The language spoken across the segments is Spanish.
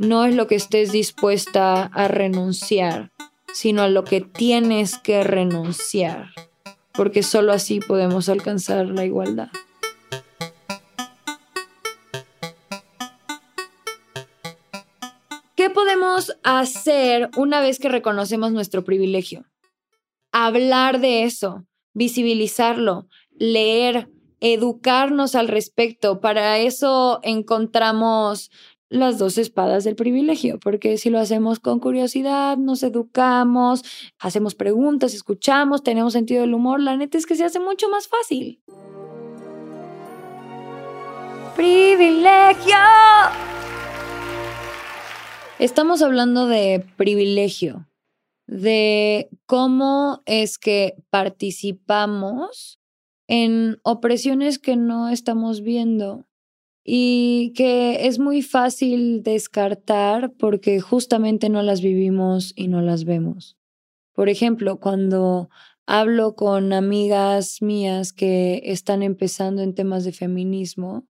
no es lo que estés dispuesta a renunciar, sino a lo que tienes que renunciar, porque solo así podemos alcanzar la igualdad. ¿Qué podemos hacer una vez que reconocemos nuestro privilegio? Hablar de eso, visibilizarlo, leer, educarnos al respecto. Para eso encontramos las dos espadas del privilegio, porque si lo hacemos con curiosidad, nos educamos, hacemos preguntas, escuchamos, tenemos sentido del humor, la neta es que se hace mucho más fácil. Privilegio. Estamos hablando de privilegio, de cómo es que participamos en opresiones que no estamos viendo y que es muy fácil descartar porque justamente no las vivimos y no las vemos. Por ejemplo, cuando hablo con amigas mías que están empezando en temas de feminismo,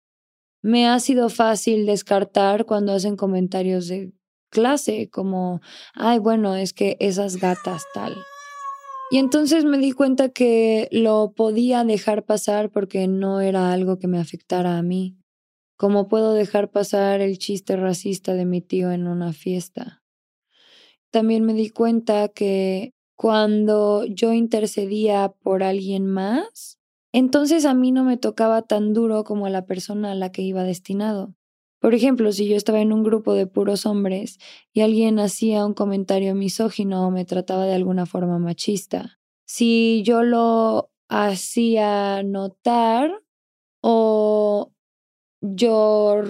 me ha sido fácil descartar cuando hacen comentarios de clase, como, ay, bueno, es que esas gatas tal. Y entonces me di cuenta que lo podía dejar pasar porque no era algo que me afectara a mí. Como puedo dejar pasar el chiste racista de mi tío en una fiesta. También me di cuenta que cuando yo intercedía por alguien más, entonces a mí no me tocaba tan duro como a la persona a la que iba destinado. Por ejemplo, si yo estaba en un grupo de puros hombres y alguien hacía un comentario misógino o me trataba de alguna forma machista, si yo lo hacía notar o yo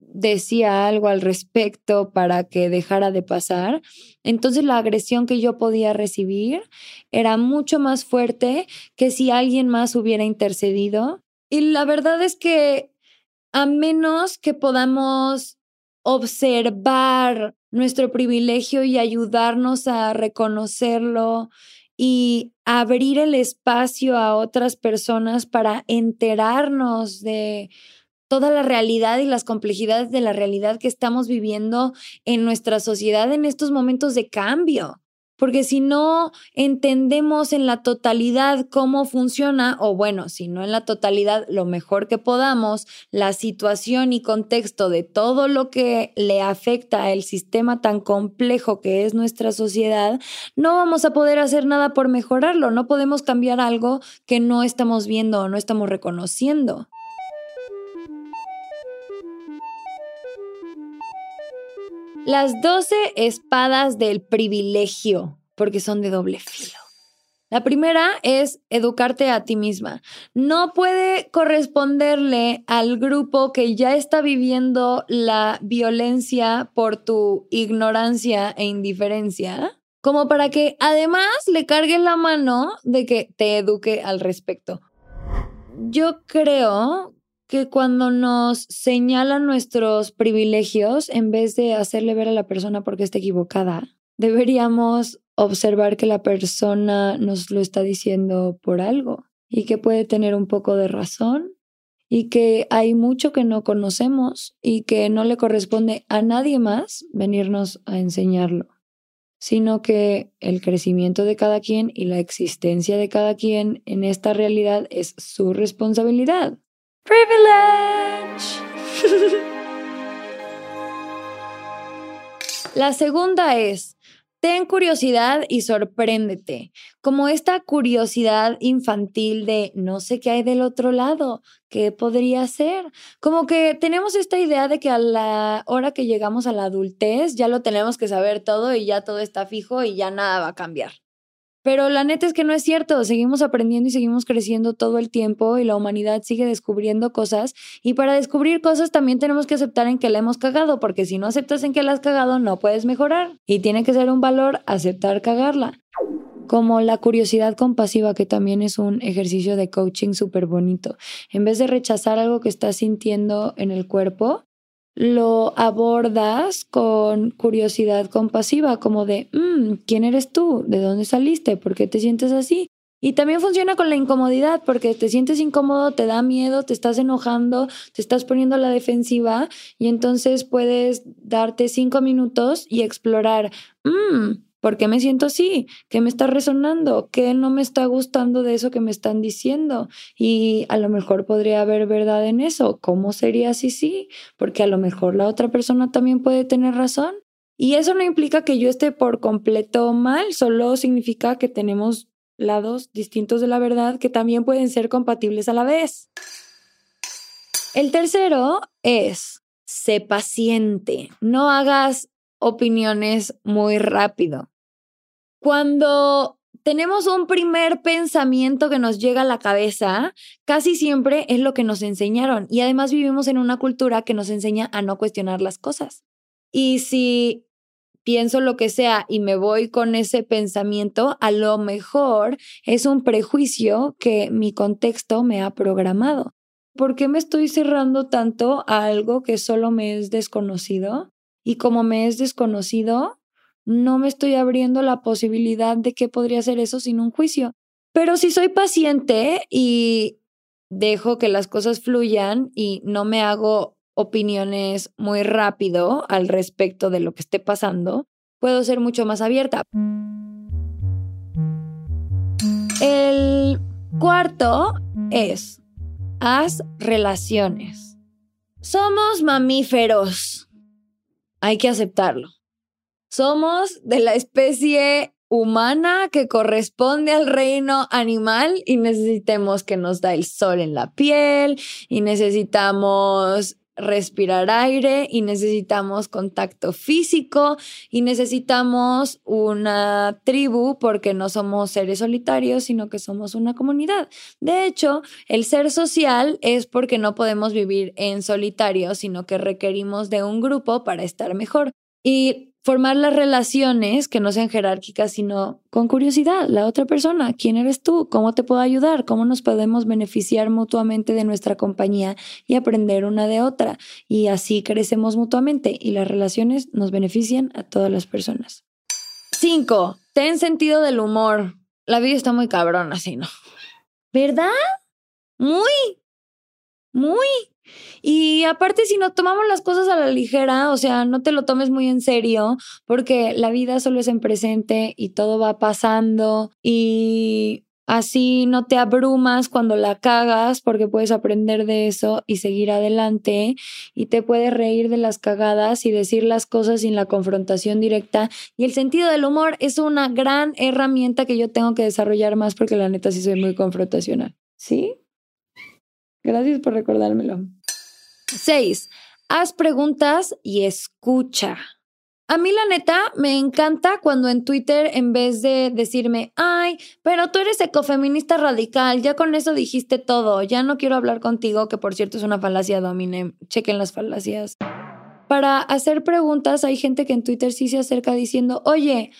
decía algo al respecto para que dejara de pasar, entonces la agresión que yo podía recibir era mucho más fuerte que si alguien más hubiera intercedido. Y la verdad es que a menos que podamos observar nuestro privilegio y ayudarnos a reconocerlo y abrir el espacio a otras personas para enterarnos de toda la realidad y las complejidades de la realidad que estamos viviendo en nuestra sociedad en estos momentos de cambio porque si no entendemos en la totalidad cómo funciona, o bueno, si no en la totalidad, lo mejor que podamos, la situación y contexto de todo lo que le afecta al sistema tan complejo que es nuestra sociedad, no vamos a poder hacer nada por mejorarlo, no podemos cambiar algo que no estamos viendo o no estamos reconociendo. Las 12 espadas del privilegio, porque son de doble filo. La primera es educarte a ti misma. No puede corresponderle al grupo que ya está viviendo la violencia por tu ignorancia e indiferencia, como para que además le cargues la mano de que te eduque al respecto. Yo creo que cuando nos señalan nuestros privilegios, en vez de hacerle ver a la persona porque está equivocada, deberíamos observar que la persona nos lo está diciendo por algo y que puede tener un poco de razón y que hay mucho que no conocemos y que no le corresponde a nadie más venirnos a enseñarlo, sino que el crecimiento de cada quien y la existencia de cada quien en esta realidad es su responsabilidad. Privilege. La segunda es, ten curiosidad y sorpréndete, como esta curiosidad infantil de no sé qué hay del otro lado, qué podría ser. Como que tenemos esta idea de que a la hora que llegamos a la adultez ya lo tenemos que saber todo y ya todo está fijo y ya nada va a cambiar. Pero la neta es que no es cierto, seguimos aprendiendo y seguimos creciendo todo el tiempo y la humanidad sigue descubriendo cosas y para descubrir cosas también tenemos que aceptar en que la hemos cagado, porque si no aceptas en que la has cagado no puedes mejorar y tiene que ser un valor aceptar cagarla. Como la curiosidad compasiva, que también es un ejercicio de coaching súper bonito. En vez de rechazar algo que estás sintiendo en el cuerpo, lo abordas con curiosidad compasiva, como de, mm, ¿quién eres tú? ¿De dónde saliste? ¿Por qué te sientes así? Y también funciona con la incomodidad, porque te sientes incómodo, te da miedo, te estás enojando, te estás poniendo a la defensiva y entonces puedes darte cinco minutos y explorar, mmm, ¿por qué me siento así? ¿Qué me está resonando? ¿Qué no me está gustando de eso que me están diciendo? Y a lo mejor podría haber verdad en eso. ¿Cómo sería si sí? Porque a lo mejor la otra persona también puede tener razón. Y eso no implica que yo esté por completo mal, solo significa que tenemos lados distintos de la verdad que también pueden ser compatibles a la vez. El tercero es, sé paciente, no hagas opiniones muy rápido. Cuando tenemos un primer pensamiento que nos llega a la cabeza, casi siempre es lo que nos enseñaron y además vivimos en una cultura que nos enseña a no cuestionar las cosas. Y si pienso lo que sea y me voy con ese pensamiento, a lo mejor es un prejuicio que mi contexto me ha programado. ¿Por qué me estoy cerrando tanto a algo que solo me es desconocido? Y como me es desconocido, no me estoy abriendo la posibilidad de que podría ser eso sin un juicio. Pero si soy paciente y dejo que las cosas fluyan y no me hago opiniones muy rápido al respecto de lo que esté pasando, puedo ser mucho más abierta. El cuarto es, haz relaciones. Somos mamíferos. Hay que aceptarlo. Somos de la especie humana que corresponde al reino animal y necesitamos que nos da el sol en la piel y necesitamos respirar aire y necesitamos contacto físico y necesitamos una tribu porque no somos seres solitarios, sino que somos una comunidad. De hecho, el ser social es porque no podemos vivir en solitario, sino que requerimos de un grupo para estar mejor. Y formar las relaciones que no sean jerárquicas, sino con curiosidad, la otra persona, ¿quién eres tú? ¿Cómo te puedo ayudar? ¿Cómo nos podemos beneficiar mutuamente de nuestra compañía y aprender una de otra? Y así crecemos mutuamente y las relaciones nos benefician a todas las personas. Cinco, ten sentido del humor. La vida está muy cabrón así, ¿no? ¿Verdad? Muy, muy. Y aparte, si no tomamos las cosas a la ligera, o sea, no te lo tomes muy en serio, porque la vida solo es en presente y todo va pasando y así no te abrumas cuando la cagas, porque puedes aprender de eso y seguir adelante y te puedes reír de las cagadas y decir las cosas sin la confrontación directa. Y el sentido del humor es una gran herramienta que yo tengo que desarrollar más porque la neta sí soy muy confrontacional. ¿Sí? Gracias por recordármelo. Seis, haz preguntas y escucha. A mí la neta me encanta cuando en Twitter en vez de decirme, ay, pero tú eres ecofeminista radical, ya con eso dijiste todo, ya no quiero hablar contigo, que por cierto es una falacia domine, chequen las falacias. Para hacer preguntas hay gente que en Twitter sí se acerca diciendo, oye,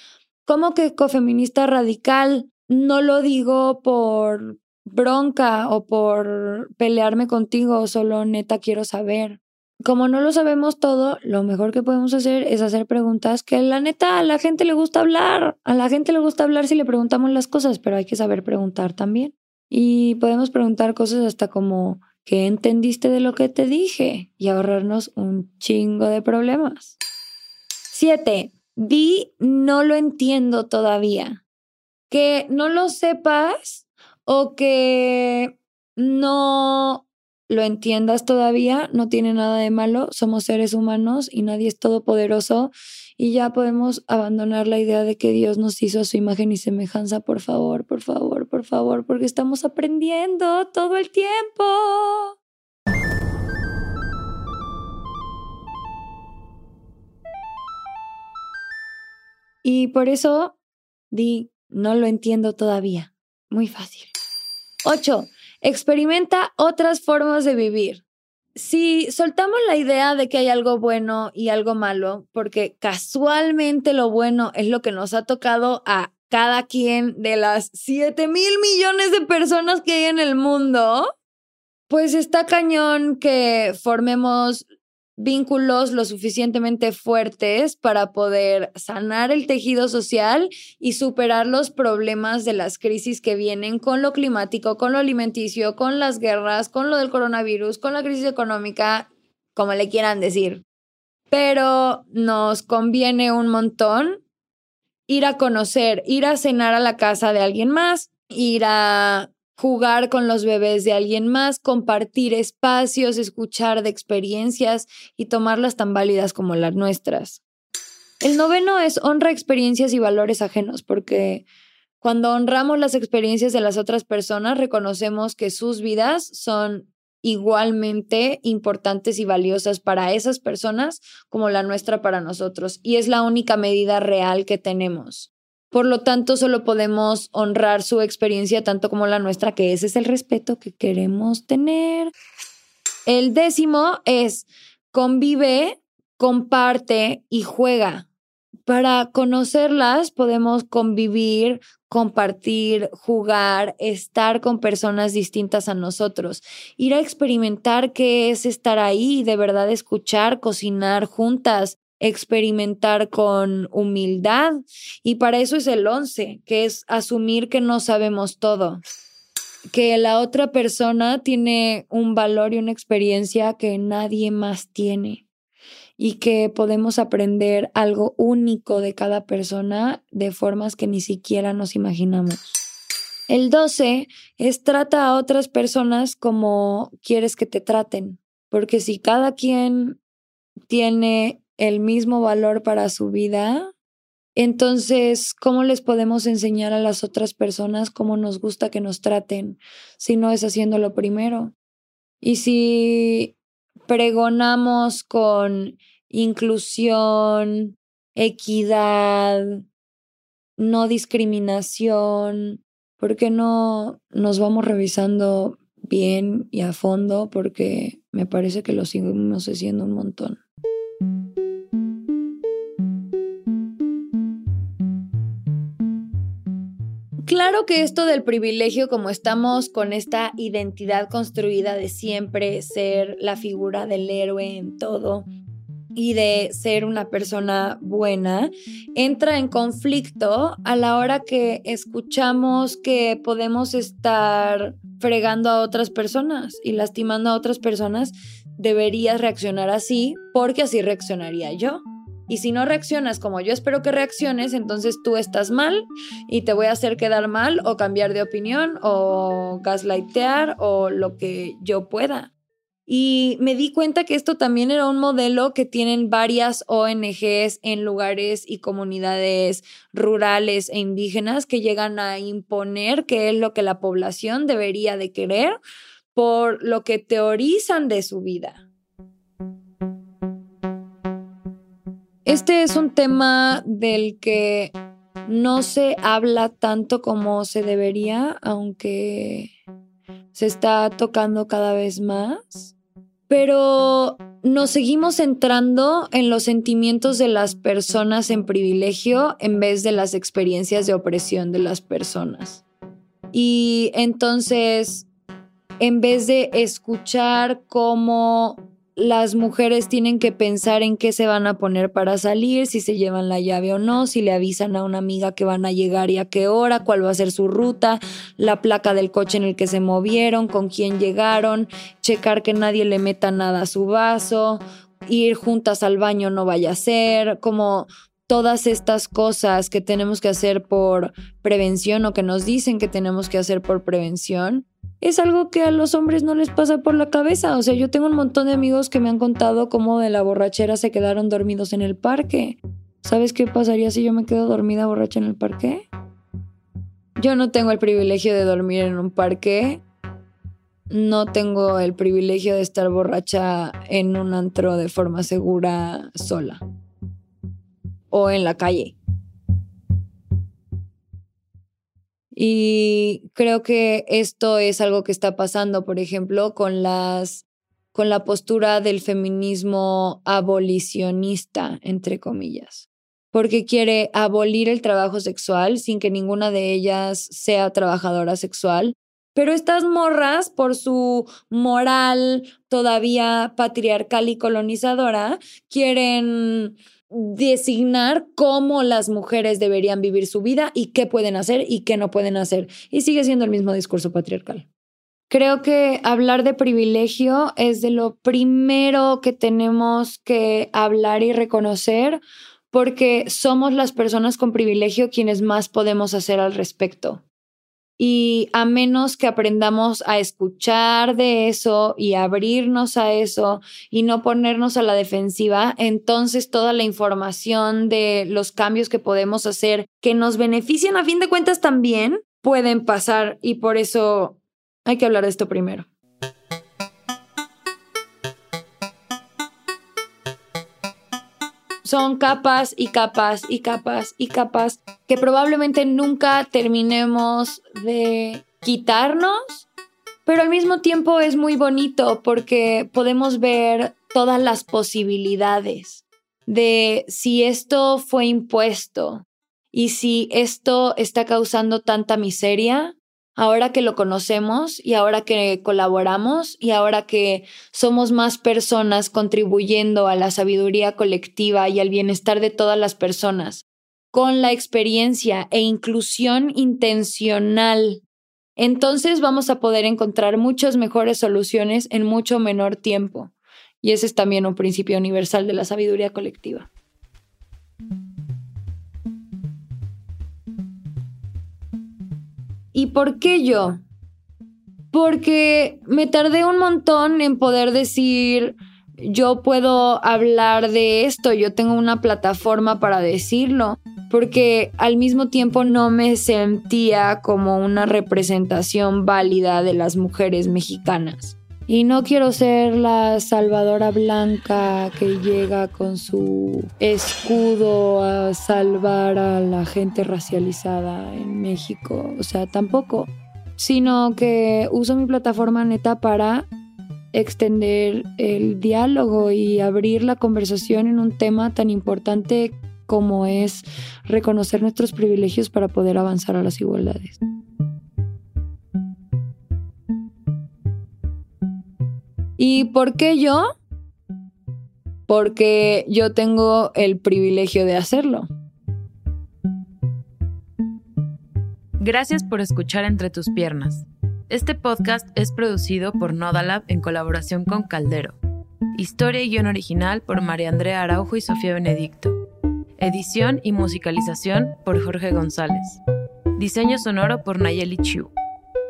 ¿cómo que ecofeminista radical? No lo digo por bronca o por pelearme contigo, solo neta quiero saber. Como no lo sabemos todo, lo mejor que podemos hacer es hacer preguntas que la neta a la gente le gusta hablar. A la gente le gusta hablar si le preguntamos las cosas, pero hay que saber preguntar también. Y podemos preguntar cosas hasta como, ¿qué entendiste de lo que te dije? Y ahorrarnos un chingo de problemas. Siete, di no lo entiendo todavía. Que no lo sepas o que no lo entiendas todavía, no tiene nada de malo, somos seres humanos y nadie es todopoderoso y ya podemos abandonar la idea de que Dios nos hizo a su imagen y semejanza, por favor, por favor, por favor, porque estamos aprendiendo todo el tiempo. Y por eso di, no lo entiendo todavía. Muy fácil. 8. Experimenta otras formas de vivir. Si soltamos la idea de que hay algo bueno y algo malo, porque casualmente lo bueno es lo que nos ha tocado a cada quien de las 7 mil millones de personas que hay en el mundo, pues está cañón que formemos vínculos lo suficientemente fuertes para poder sanar el tejido social y superar los problemas de las crisis que vienen con lo climático, con lo alimenticio, con las guerras, con lo del coronavirus, con la crisis económica, como le quieran decir. Pero nos conviene un montón ir a conocer, ir a cenar a la casa de alguien más, ir a jugar con los bebés de alguien más, compartir espacios, escuchar de experiencias y tomarlas tan válidas como las nuestras. El noveno es honra experiencias y valores ajenos, porque cuando honramos las experiencias de las otras personas, reconocemos que sus vidas son igualmente importantes y valiosas para esas personas como la nuestra para nosotros. Y es la única medida real que tenemos. Por lo tanto, solo podemos honrar su experiencia tanto como la nuestra, que ese es el respeto que queremos tener. El décimo es convive, comparte y juega. Para conocerlas podemos convivir, compartir, jugar, estar con personas distintas a nosotros, ir a experimentar qué es estar ahí, de verdad escuchar, cocinar juntas, experimentar con humildad y para eso es el 11, que es asumir que no sabemos todo, que la otra persona tiene un valor y una experiencia que nadie más tiene y que podemos aprender algo único de cada persona de formas que ni siquiera nos imaginamos. El 12 es trata a otras personas como quieres que te traten, porque si cada quien tiene el mismo valor para su vida, entonces, ¿cómo les podemos enseñar a las otras personas cómo nos gusta que nos traten si no es haciéndolo primero? Y si pregonamos con inclusión, equidad, no discriminación, ¿por qué no nos vamos revisando bien y a fondo? Porque me parece que lo seguimos haciendo un montón. Claro que esto del privilegio, como estamos con esta identidad construida de siempre ser la figura del héroe en todo y de ser una persona buena, entra en conflicto a la hora que escuchamos que podemos estar fregando a otras personas y lastimando a otras personas, deberías reaccionar así porque así reaccionaría yo. Y si no reaccionas como yo espero que reacciones, entonces tú estás mal y te voy a hacer quedar mal o cambiar de opinión o gaslightear o lo que yo pueda. Y me di cuenta que esto también era un modelo que tienen varias ONGs en lugares y comunidades rurales e indígenas que llegan a imponer qué es lo que la población debería de querer por lo que teorizan de su vida. Este es un tema del que no se habla tanto como se debería, aunque se está tocando cada vez más. Pero nos seguimos centrando en los sentimientos de las personas en privilegio en vez de las experiencias de opresión de las personas. Y entonces, en vez de escuchar cómo las mujeres tienen que pensar en qué se van a poner para salir, si se llevan la llave o no, si le avisan a una amiga que van a llegar y a qué hora, cuál va a ser su ruta, la placa del coche en el que se movieron, con quién llegaron, checar que nadie le meta nada a su vaso, ir juntas al baño no vaya a ser, como todas estas cosas que tenemos que hacer por prevención o que nos dicen que tenemos que hacer por prevención es algo que a los hombres no les pasa por la cabeza. O sea, yo tengo un montón de amigos que me han contado cómo de la borrachera se quedaron dormidos en el parque. ¿Sabes qué pasaría si yo me quedo dormida borracha en el parque? Yo no tengo el privilegio de dormir en un parque. No tengo el privilegio de estar borracha en un antro de forma segura sola. O en la calle. Y creo que esto es algo que está pasando, por ejemplo, con las con la postura del feminismo abolicionista, entre comillas, porque quiere abolir el trabajo sexual sin que ninguna de ellas sea trabajadora sexual, Pero estas morras, por su moral todavía patriarcal y colonizadora, quieren designar cómo las mujeres deberían vivir su vida y qué pueden hacer y qué no pueden hacer. Y sigue siendo el mismo discurso patriarcal. Creo que hablar de privilegio es de lo primero que tenemos que hablar y reconocer porque somos las personas con privilegio quienes más podemos hacer al respecto. Y a menos que aprendamos a escuchar de eso y abrirnos a eso y no ponernos a la defensiva, entonces toda la información de los cambios que podemos hacer que nos benefician a fin de cuentas también pueden pasar y por eso hay que hablar de esto primero. Son capas y capas y capas y capas que probablemente nunca terminemos de quitarnos, pero al mismo tiempo es muy bonito porque podemos ver todas las posibilidades de si esto fue impuesto y si esto está causando tanta miseria, ahora que lo conocemos y ahora que colaboramos y ahora que somos más personas contribuyendo a la sabiduría colectiva y al bienestar de todas las personas, con la experiencia e inclusión intencional, entonces vamos a poder encontrar muchas mejores soluciones en mucho menor tiempo. Y ese es también un principio universal de la sabiduría colectiva. ¿Y por qué yo? Porque me tardé un montón en poder decir, yo puedo hablar de esto, yo tengo una plataforma para decirlo, porque al mismo tiempo no me sentía como una representación válida de las mujeres mexicanas. Y no quiero ser la salvadora blanca que llega con su escudo a salvar a la gente racializada en México. O sea, tampoco. Sino que uso mi plataforma neta para extender el diálogo y abrir la conversación en un tema tan importante como es reconocer nuestros privilegios para poder avanzar a las igualdades. ¿Y por qué yo? Porque yo tengo el privilegio de hacerlo. Gracias por escuchar Entre tus piernas. Este podcast es producido por Nodalab en colaboración con Caldero. Historia y guion original por María Andrea Araujo y Sofía Benedicto. Edición y musicalización por Jorge González. Diseño sonoro por Nayeli Chu.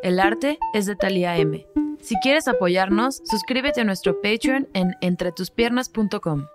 El arte es de Talia M. Si quieres apoyarnos, suscríbete a nuestro Patreon en entretuspiernas.com.